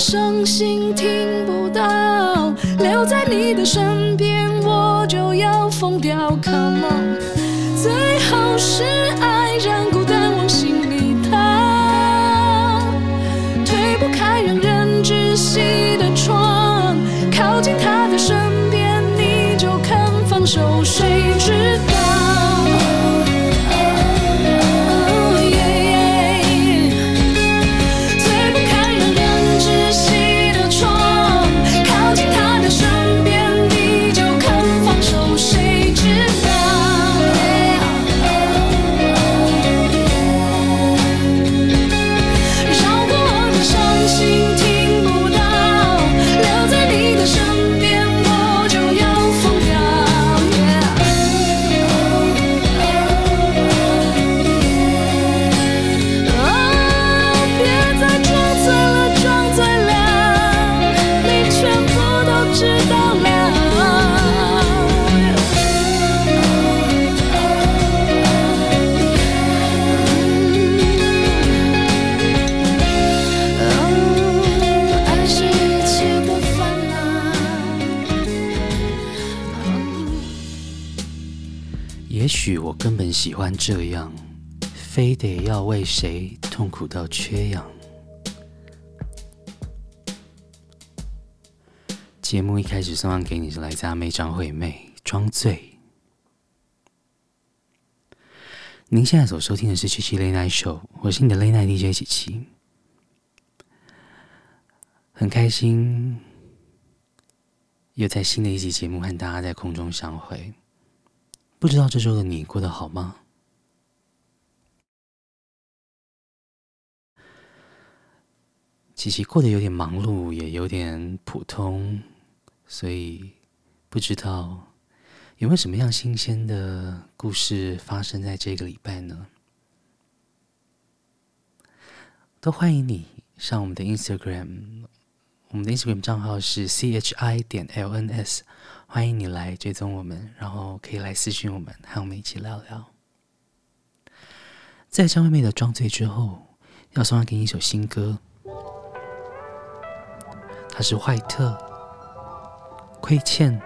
伤心听不到，留在你的身边，我就要疯掉。Come on，欢这样，非得要为谁痛苦到缺氧。节目一开始送上给你是来自阿妹张惠妹《装醉》。您现在所收听的是七七 Late Night Show，我是你的 Late Night DJ 七七，很开心又在新的一集节目和大家在空中相会。不知道这周的你过得好吗？琪琪过得有点忙碌，也有点普通，所以不知道有没有什么样新鲜的故事发生在这个礼拜呢？都欢迎你上我们的 Instagram，我们的 Instagram 账号是 chi 点 lns，欢迎你来追踪我们，然后可以来私讯我们，和我们一起聊聊。在张惠妹的《装醉》之后，要送上给你一首新歌，它是坏特亏欠。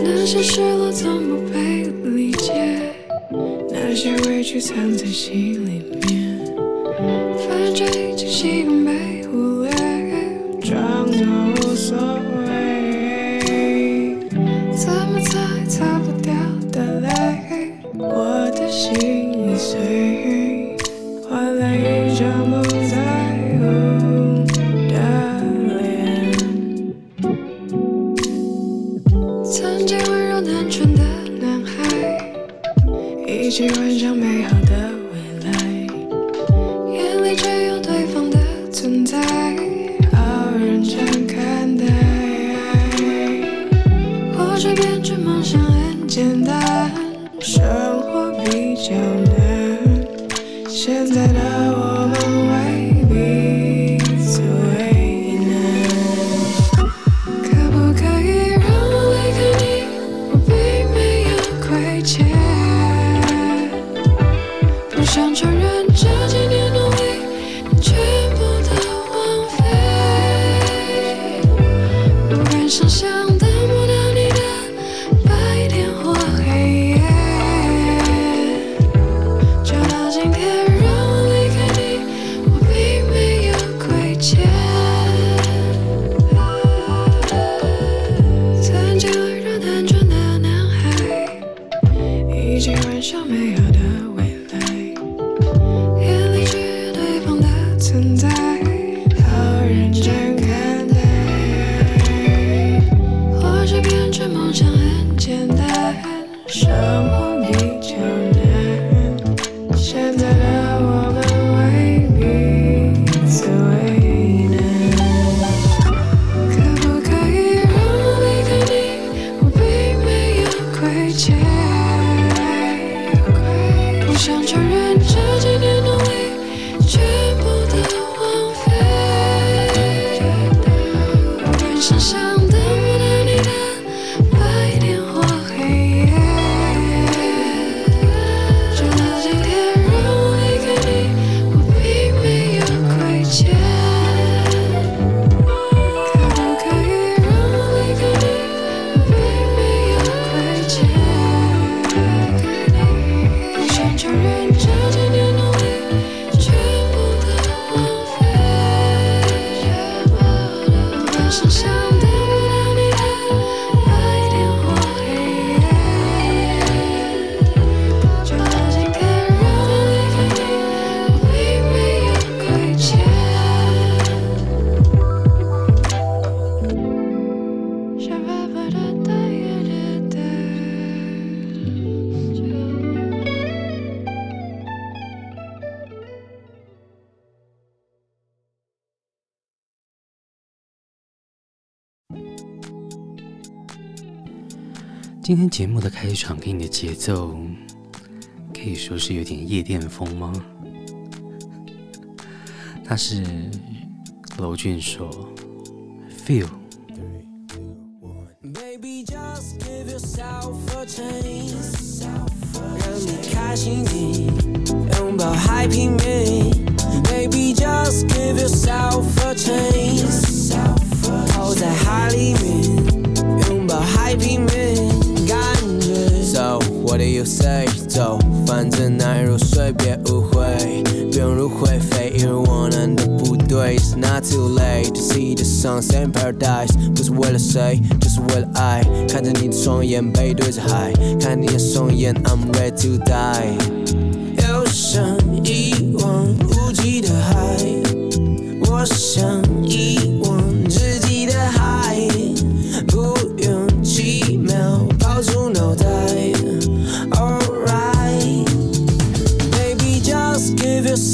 那些失落从不被理解，那些委屈藏在心里今天节目的开场给你的节奏，可以说是有点夜店风吗？他是娄峻硕，Feel。Baby, just give yourself a chance，让你开心点，拥抱海平面。Baby, just give yourself you say？走，反正难入睡，别误会，不用入会费，因为我难的不对。It's not too late to see the sunset in paradise，不是为了谁，就是为了爱。看着你的双眼背对着海，看你的双眼，I'm ready to die。又想一望无际的海，我想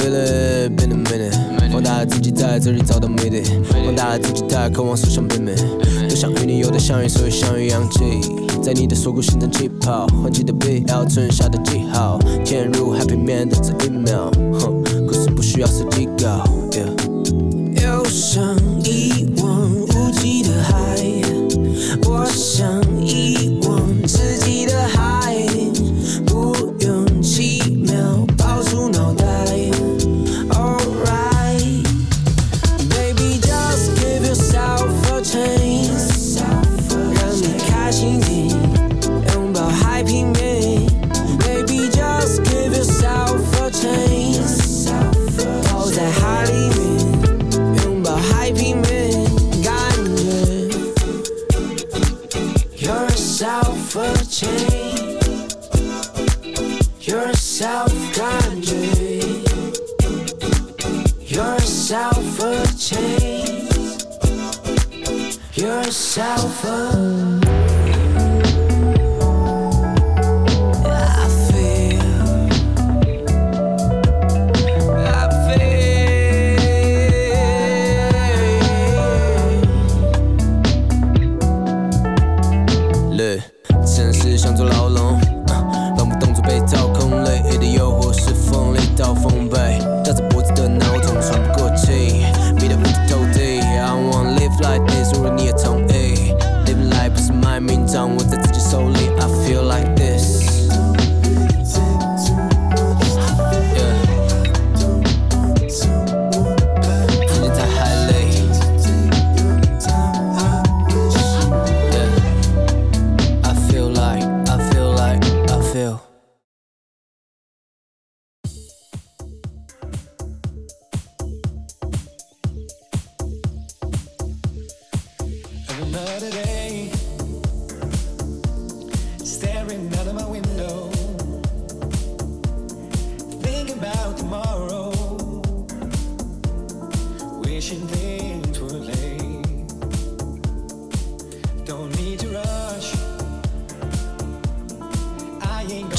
a。Can you feel it? Been a minute。放大了自己在这里找到美丽，放大了自己太渴望所向披靡，多想与你有的相遇，所以相遇氧气，在你的锁骨形成气泡，换季的 BL 存下的记号，潜入 happy 面的这一秒，哼，故事不需要设计稿，yeah，又想一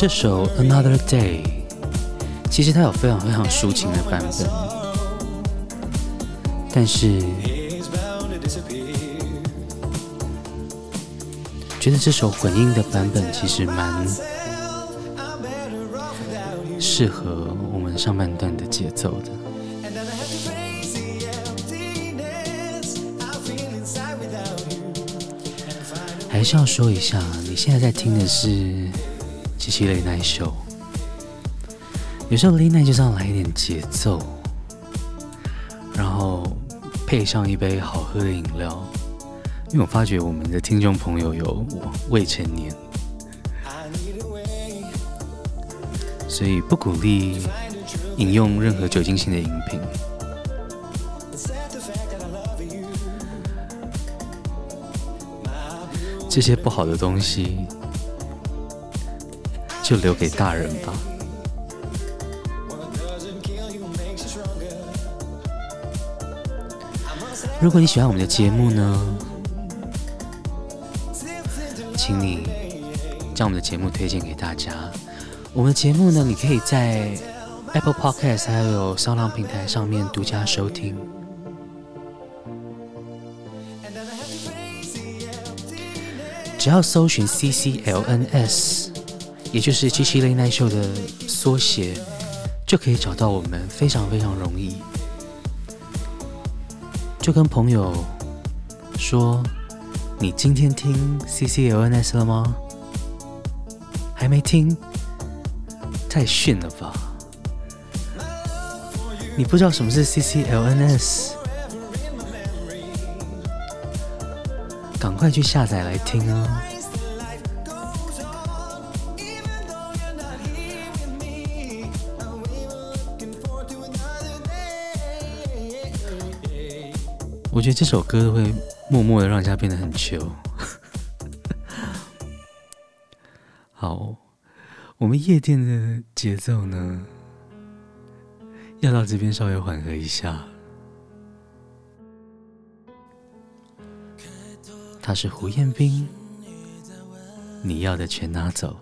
这首《Another Day》其实它有非常非常抒情的版本，但是觉得这首混音的版本其实蛮适合我们上半段的节奏的。还是要说一下，你现在在听的是。七七 Late Night Show，有时候 Late Night 就是要来一点节奏，然后配上一杯好喝的饮料。因为我发觉我们的听众朋友有未成年，所以不鼓励饮用任何酒精性的饮品。这些不好的东西。就留给大人吧。如果你喜欢我们的节目呢，请你将我们的节目推荐给大家。我们的节目呢，你可以在 Apple Podcast 还有 SoundOn 平台上面独家收听。只要搜寻 CCLNS。也就是 CCLNS 的缩写，就可以找到我们，非常非常容易。就跟朋友说：“你今天听 CCLNS 了吗？”还没听？太逊了吧！你不知道什么是 CCLNS？赶快去下载来听啊！我觉得这首歌会默默的让人家变得很糗。好，我们夜店的节奏呢，要到这边稍微缓和一下。他是胡彦斌，你要的全拿走。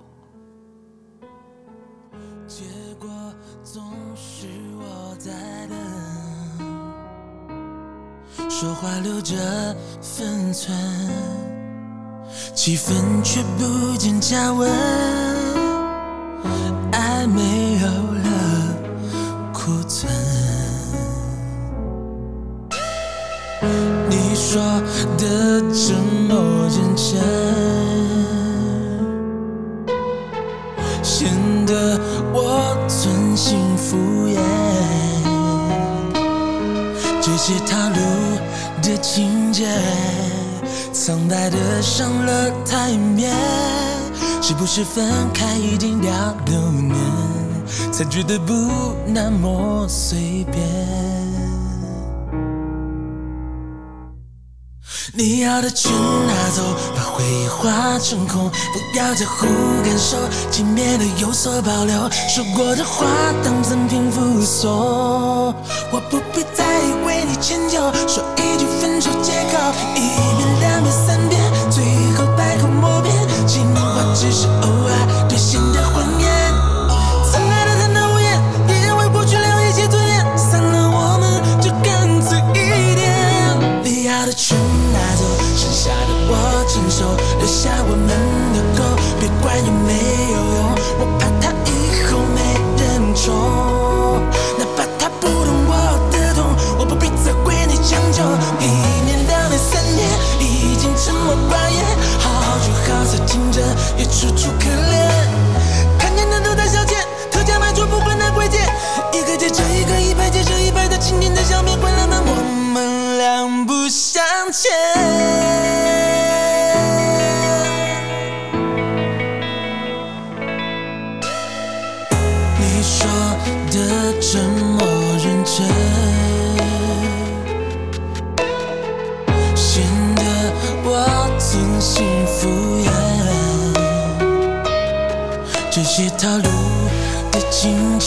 说话留着分寸，气氛却不见加温，爱没有了库存。你说的这么认真，显得我存心敷衍。这些套路情节，苍白的上了台面，是不是分开一定要六年，才觉得不那么随便？你要的全拿走，把回忆化成空，不要在乎感受，轻蔑的有所保留。说过的话当赠品附送，我不必再为你迁就，说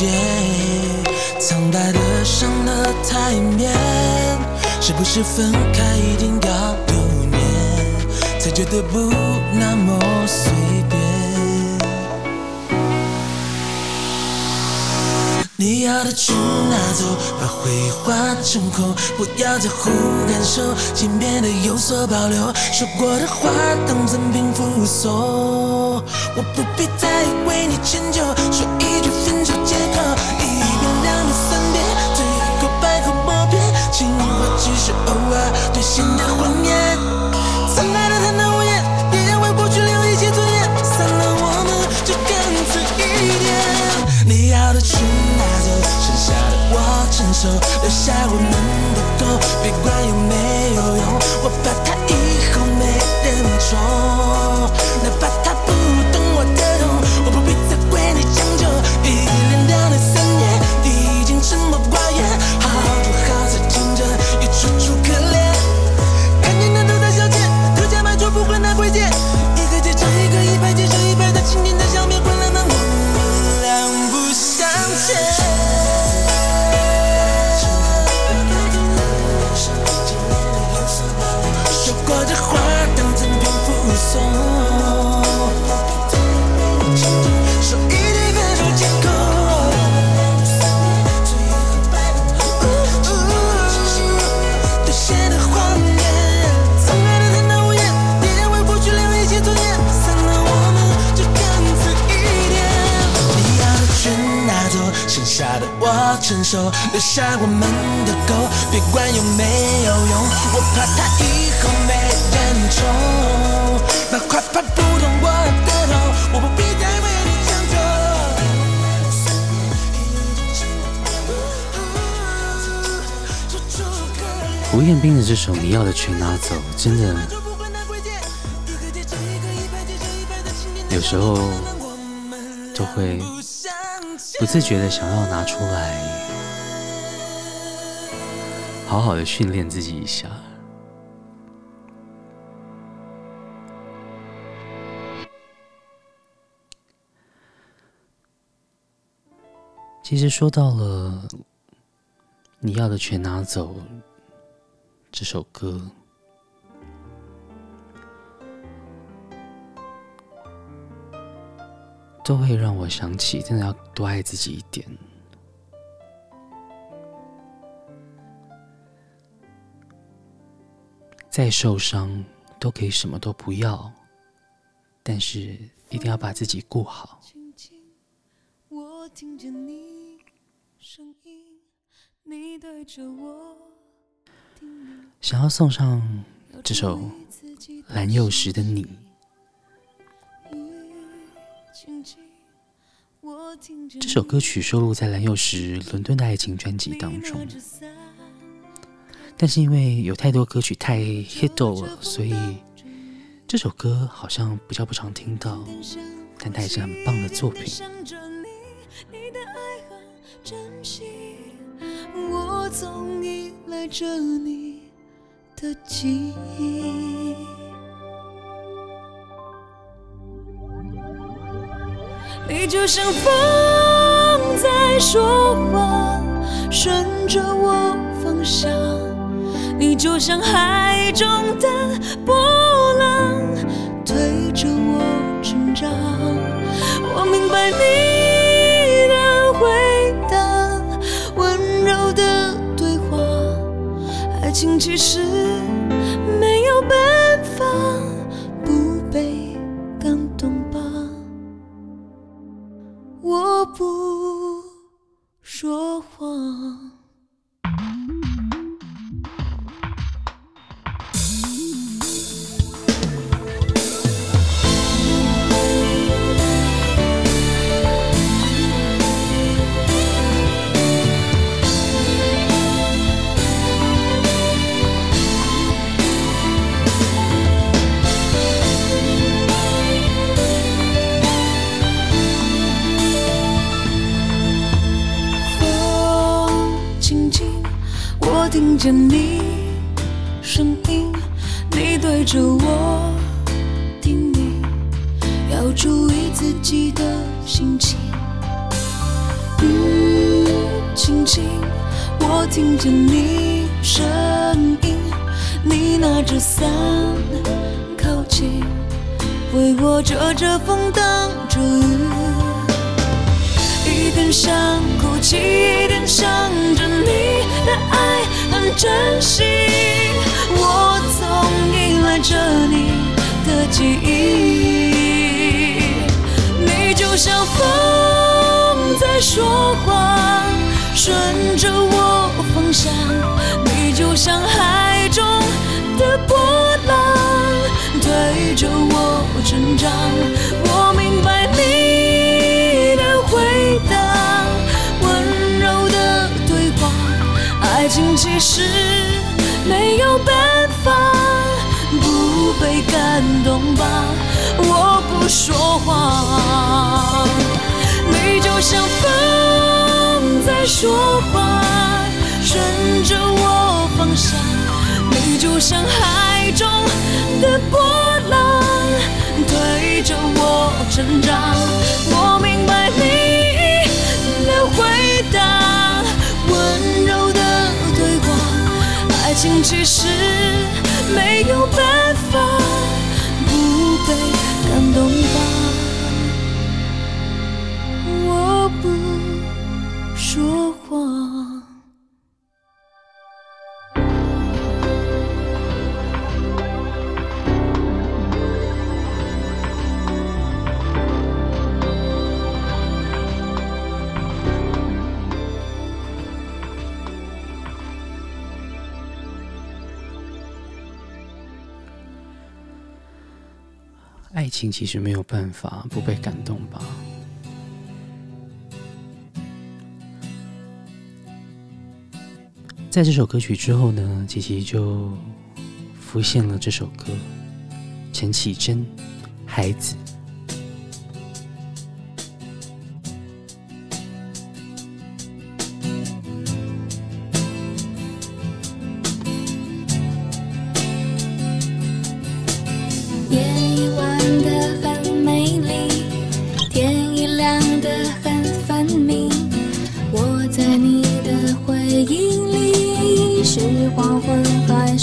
情节，苍白的上了台面，是不是分开一定要六年，才觉得不那么随便？你要的全拿走，把回忆化成空，不要在乎感受，请变得有所保留。说过的话当赠品附送，我不必再为你迁就，说一句只是偶尔兑现的谎言。承受，留下我们的狗，别管有没有用，我怕它以后没人宠。那快怕不懂我的痛，我不必再为你将就。胡彦斌的这首《你要的全拿走》，真的，有时候都会。不自觉的想要拿出来好好的训练自己一下。其实说到了你要的全拿走这首歌都会让我想起，真的要多爱自己一点。再受伤都可以什么都不要，但是一定要把自己顾好。我听见你声音，你对着我。想要送上这首蓝又时的你。这首歌曲收录在蓝又时《伦敦的爱情》专辑当中。但是因为有太多歌曲太 hit 了，所以这首歌好像比较不常听到，但它也是很棒的作品。我总依赖着你的记忆，你就像风在说话，顺着我方向。你就像海中的波浪，推着我成长。我明白你的回答，温柔的对话。爱情其实成长。我明白你的回答，温柔的对话，爱情其实没有办法不被感动吧？我不说谎，你就像风在说话，顺着我方向。你就像海中的波浪，着我成长。我明白你的回答，温柔的对话。爱情其实没有办法其实没有办法不被感动吧？在这首歌曲之后呢，琪琪就浮现了这首歌，陈绮贞《孩子》。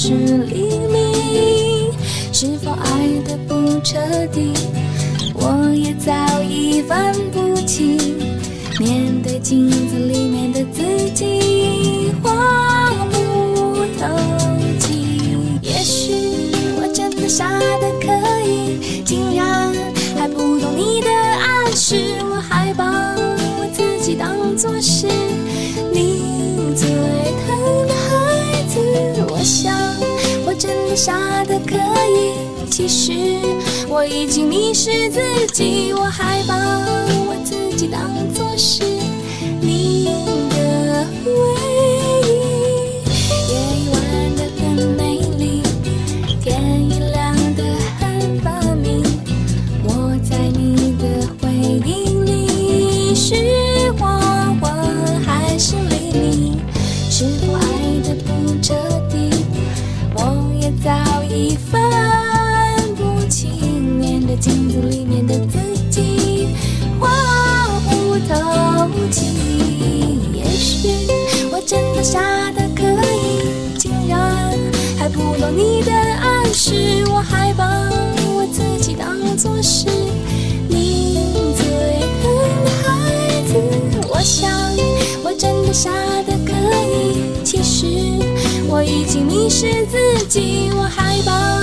是黎明？是否爱得不彻底？我也早已分不清。面对镜子里面的自己，话不投机。也许我真的傻得可以，竟然还不懂你的暗示。我还把我自己当作是傻的可以，其实我已经迷失自己。我还把我自己当作是是。我还把我自己当作是你最疼的孩子。我想我真的傻得可以，其实我已经迷失自己。我还把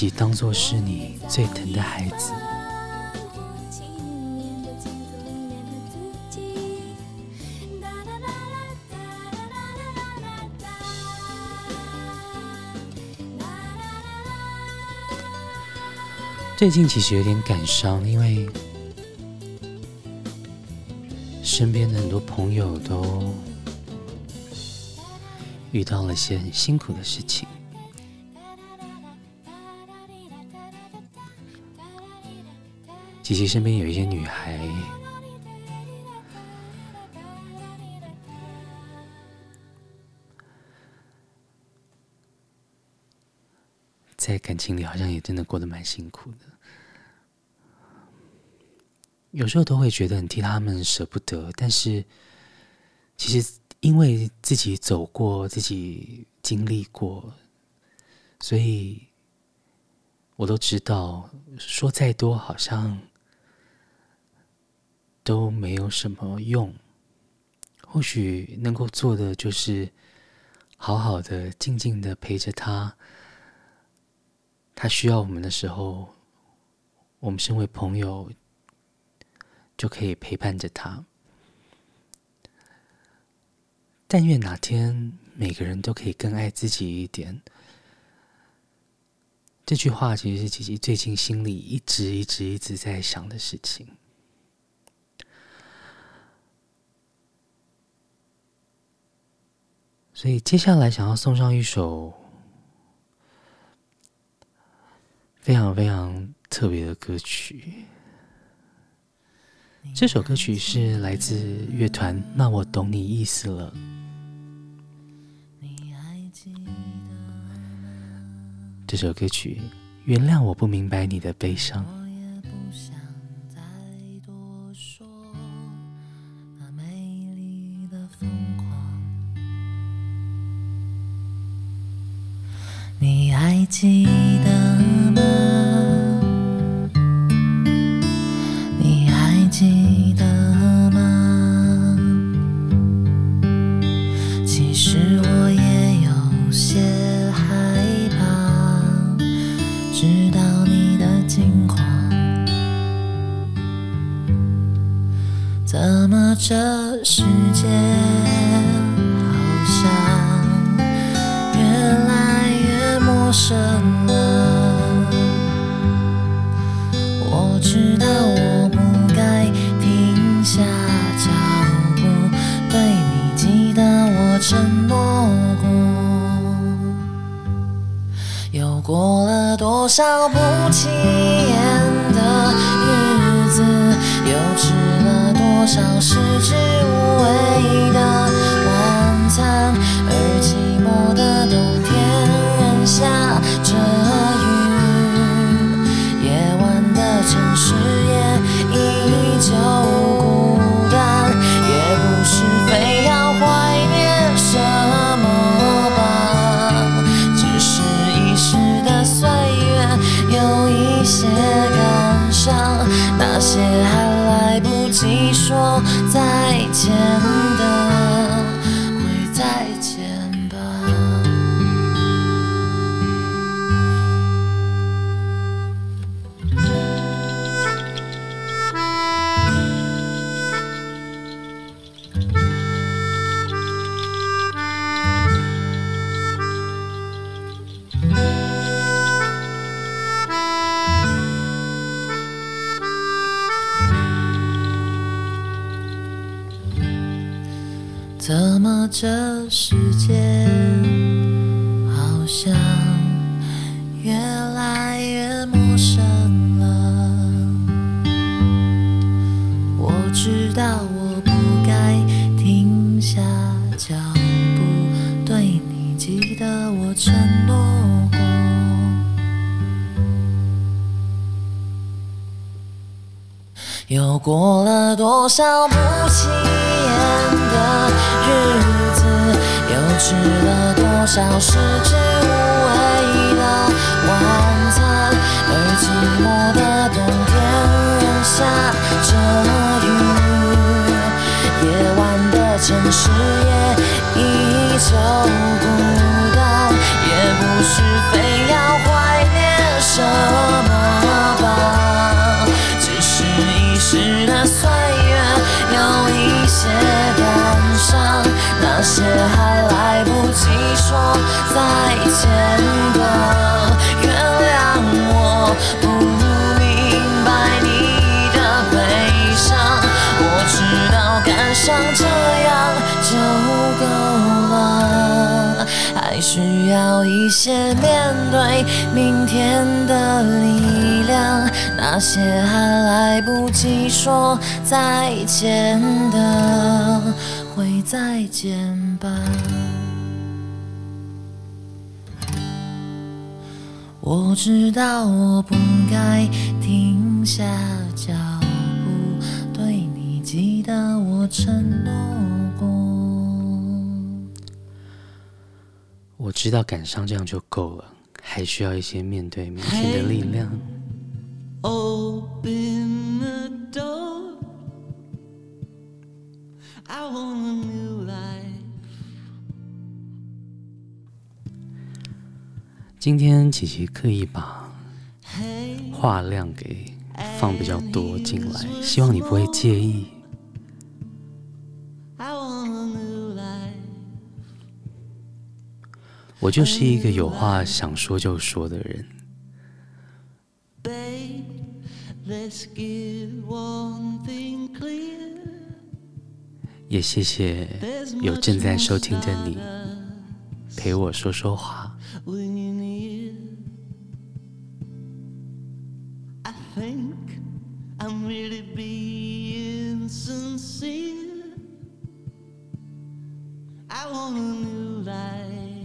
己当作是你最疼的孩子。最近其实有点感伤，因为身边的很多朋友都遇到了些很辛苦的事情。琪琪身边有一些女孩，在感情里好像也真的过得蛮辛苦的。有时候都会觉得很替他们舍不得，但是其实因为自己走过、自己经历过，所以我都知道，说再多好像都没有什么用。或许能够做的就是好好的、静静的陪着他。他需要我们的时候，我们身为朋友就可以陪伴着他。但愿哪天每个人都可以更爱自己一点。这句话其实是琪琪最近心里一直一直一直在想的事情。所以接下来想要送上一首非常非常特别的歌曲。这首歌曲是来自乐团《那我懂你意思了》。这首歌曲，原谅我不明白你的悲伤。相识只城市也依旧孤单，也不是非要怀念什么吧，只是一时的岁月有一些感伤，那些还来不及说再见的，原谅我不明白你的悲伤。我知道感伤需要一些面对明天的力量，那些还来不及说再见的。会再见吧。我知道我不该停下脚步，对你记得我承诺我知道感伤这样就够了，还需要一些面对明天的力量。Open the door. I want a new life. 今天琪琪刻意把话量给放比较多进来，希望你不会介意。我就是一个有话想说就说的人。也谢谢有正在收听的你陪我说说话。I want a new life。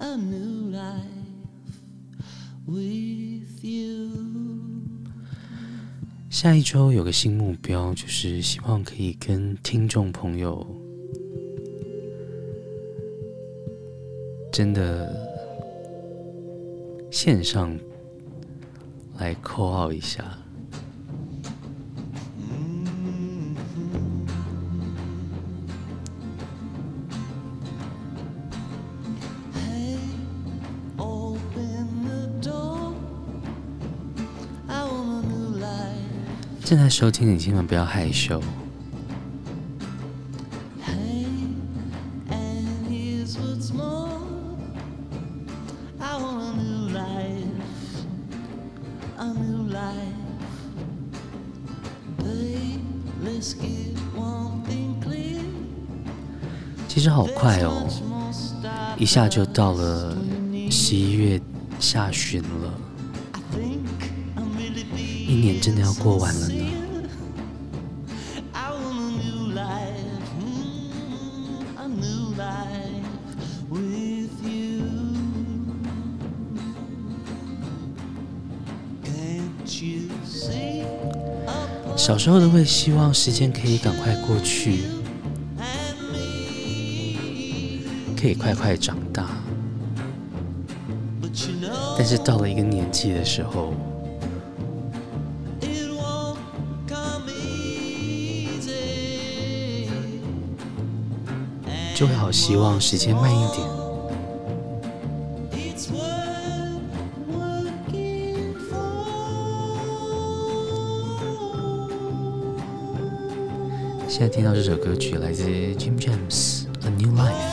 A new life with you 下一周有个新目标，就是希望可以跟听众朋友真的线上来 call 一下。正在收听，你千万不要害羞。其实好快哦，一下就到了十一月下旬了，一年真的要过完了呢。小时候都会希望时间可以赶快过去，可以快快长大。但是到了一个年纪的时候，就会好希望时间慢一点。现在听到这首歌曲来自 Jim James，《A New Life》。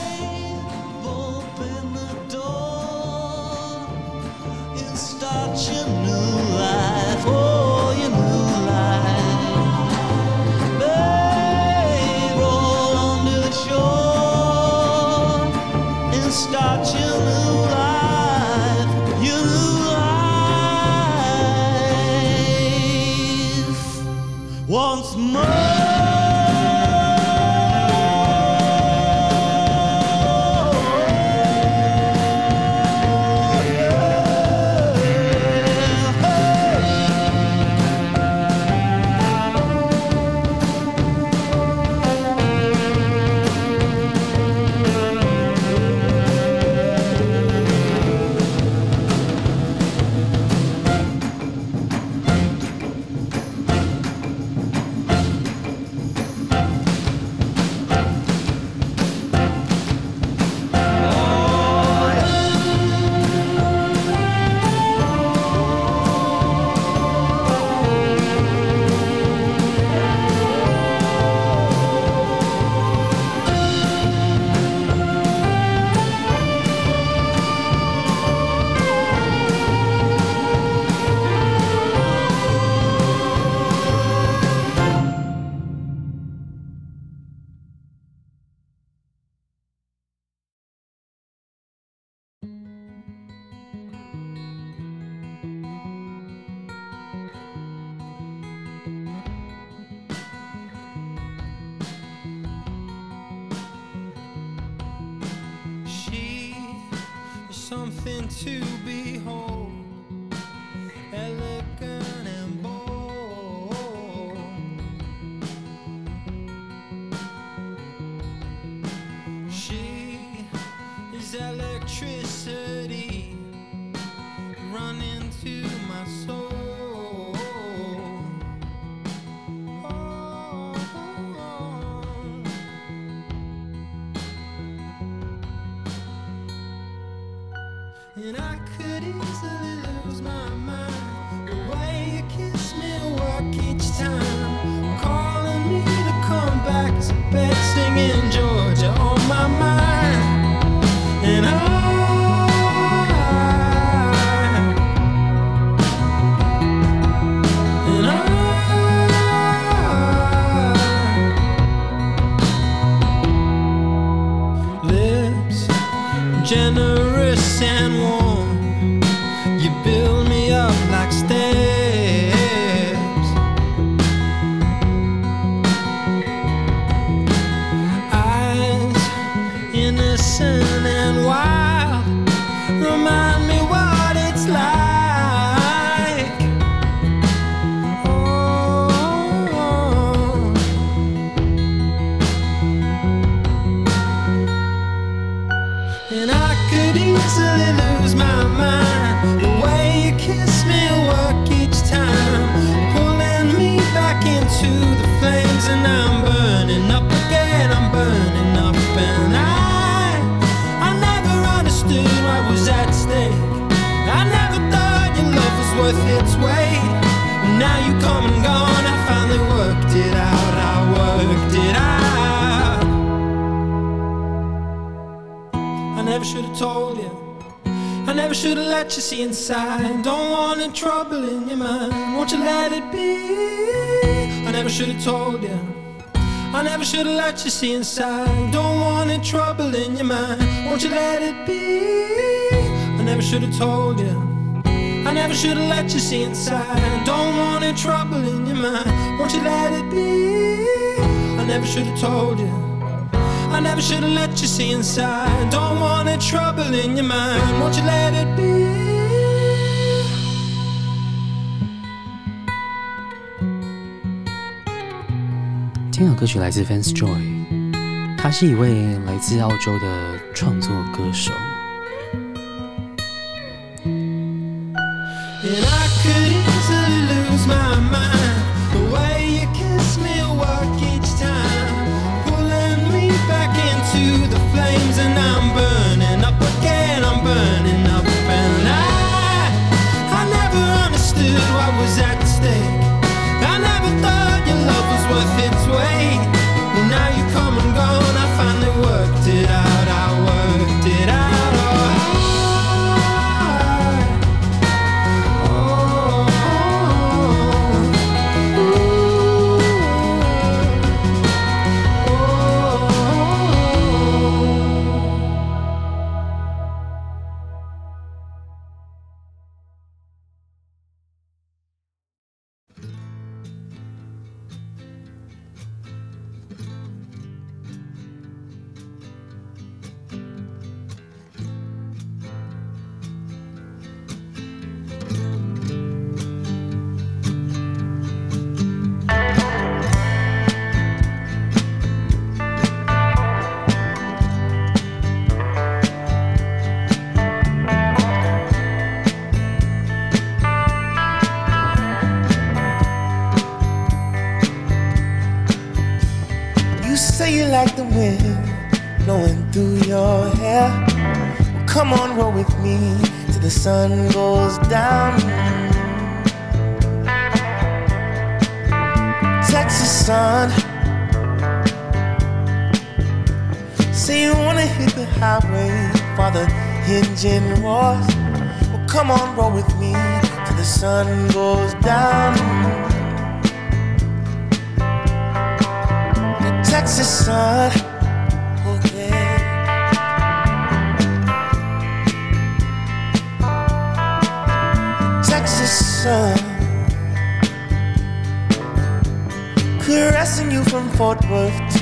should've let you see inside. Don't want any trouble in your mind. Won't you let it be? I never should've told you. I never should've let you see inside. Don't want any trouble in your mind. Won't you let it be? I never should've told you. I never should've let you see inside. Don't want any trouble in your mind. Won't you let it be? I never should've told you. I never should have let you see inside. Don't want any trouble in your mind. Won't you let it be? 今天的歌曲来自 Vance Joy，他是一位来自澳洲的创作歌手。worth its weight.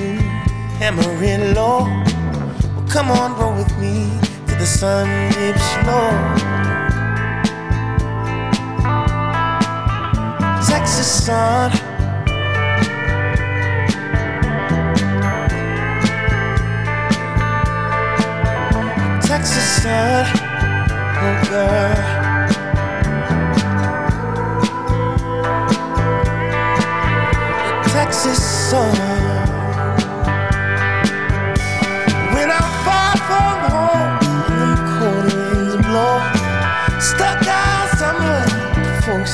you hammering low. Well, come on, roll with me till the sun dips low. Texas sun. Texas sun, oh girl. Texas sun.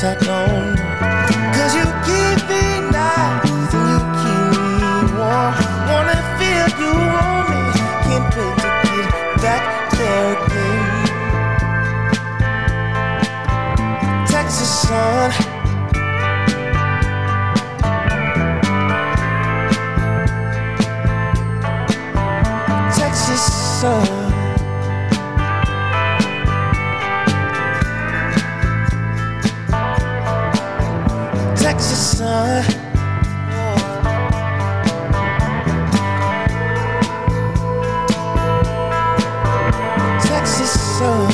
upside down. Cause you keep me nice and you keep me warm. Wanna feel you on me. Can't wait to get back there again. Texas sun. sun. Texas oh. sun.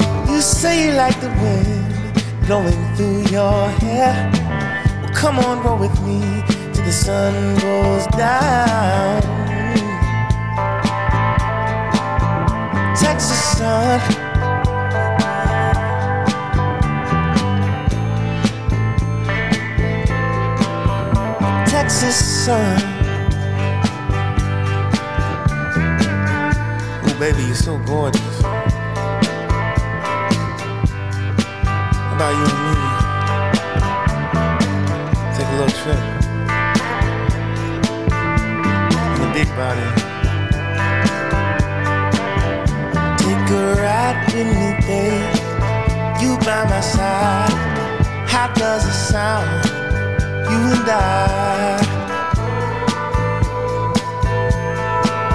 Oh. You say you like the wind blowing through your hair. Well, come on, roll with me till the sun goes down. Texas sun. a son. Oh, baby, you're so gorgeous. How about you and me? Take a little trip. In the big body. Take a ride with me, babe. You by my side. How does it sound? You and I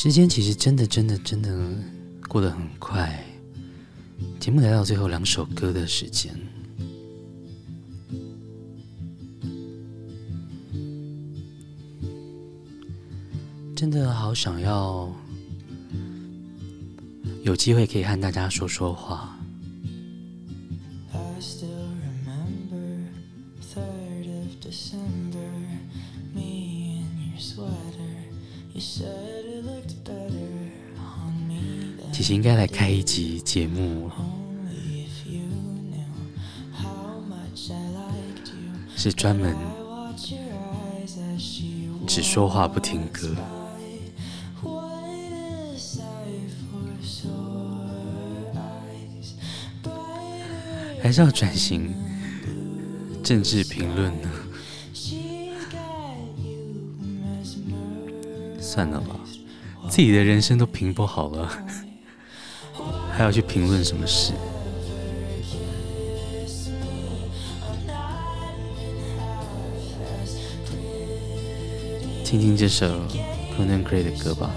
时间其实真的、真的、真的过得很快。节目来到最后两首歌的时间，真的好想要有机会可以和大家说说话。实应该来开一集节目，是专门只说话不听歌，还是要转型政治评论呢？算了吧，自己的人生都评不好了。还要去评论什么事？听听这首 Conan Gray 的歌吧。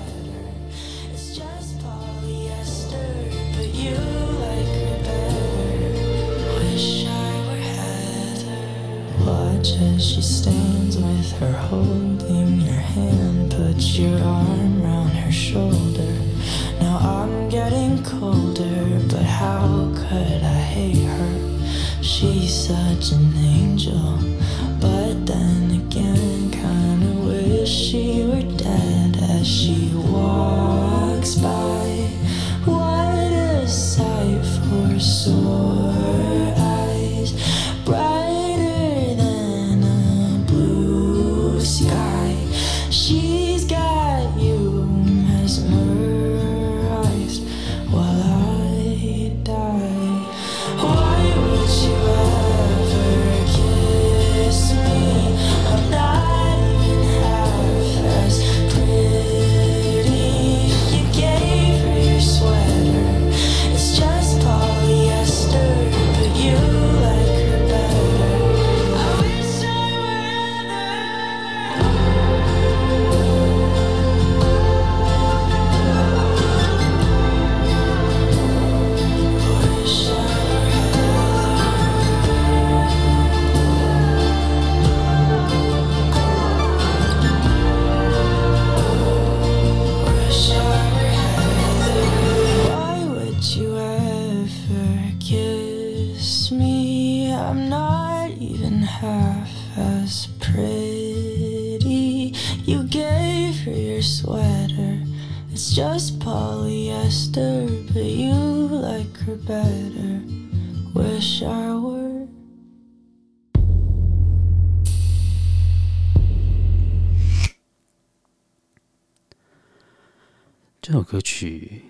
歌曲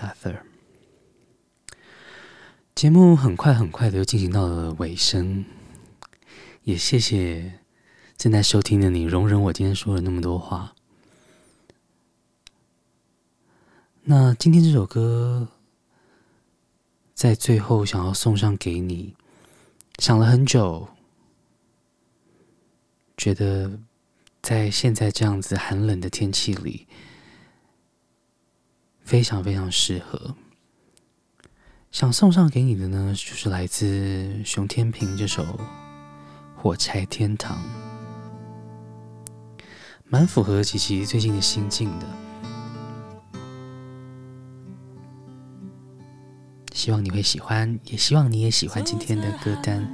《Heather》节目很快很快的又进行到了尾声，也谢谢正在收听的你，容忍我今天说了那么多话。那今天这首歌在最后想要送上给你，想了很久，觉得在现在这样子寒冷的天气里。非常非常适合，想送上给你的呢，就是来自熊天平这首《火柴天堂》，蛮符合琪琪最近的心境的。希望你会喜欢，也希望你也喜欢今天的歌单。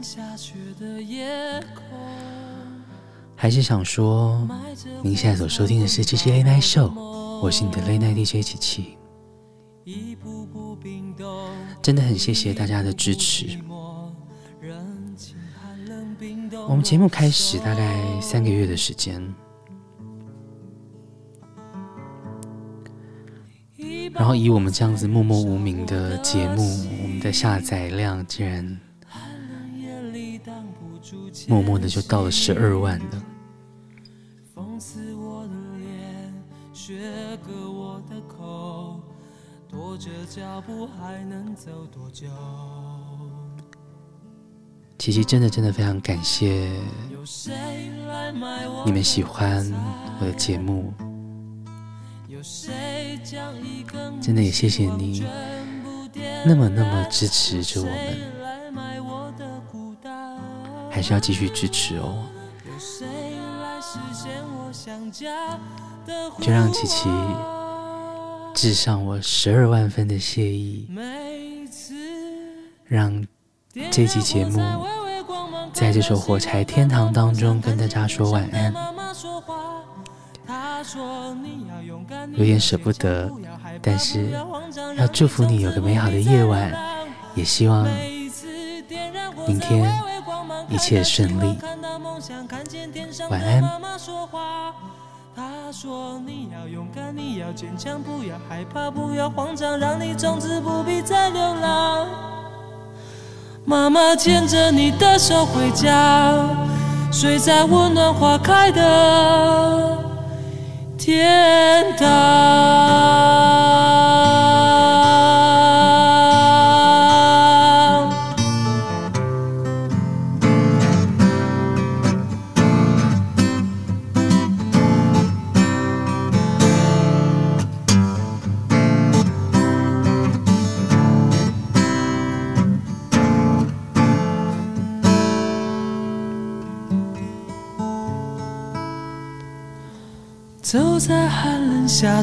还是想说，您现在所收听的是《七七 Late Night Show》，我是你的 Late Night DJ 琪琪。真的很谢谢大家的支持。我们节目开始大概三个月的时间，然后以我们这样子默默无名的节目，我们的下载量竟然默默的就到了十二万了。琪琪真的真的非常感谢你们喜欢我的节目，真的也谢谢你那么那么支持着我们，还是要继续支持哦。就让琪琪致上我十二万分的谢意，让这期节目在这首《火柴天堂》当中跟大家说晚安。有点舍不得，但是要祝福你有个美好的夜晚，也希望明天一切顺利。晚安。他说：“你要勇敢，你要坚强，不要害怕，不要慌张，让你从此不必再流浪。妈妈牵着你的手回家，睡在温暖花开的天堂。”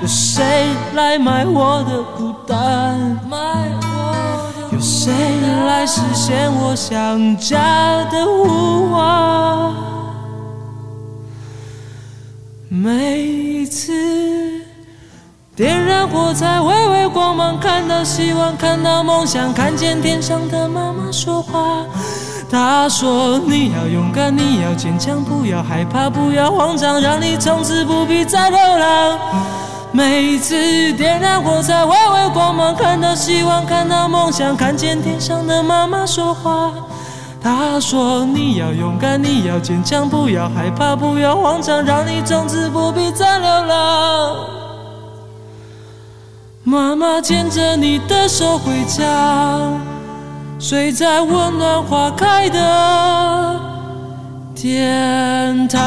有谁来买我的孤单？有谁来实现我想家的呼唤？每一次点燃火柴，微微光芒，看到希望，看到梦想，看见天上的妈妈说话。她说：“你要勇敢，你要坚强，不要害怕，不要慌张，让你从此不必再流浪。”每次点燃火柴，微微光芒，看到希望，看到梦想，看见天上的妈妈说话。她说：“你要勇敢，你要坚强，不要害怕，不要慌张，让你从此不必再流浪。”妈妈牵着你的手回家，睡在温暖花开的天堂。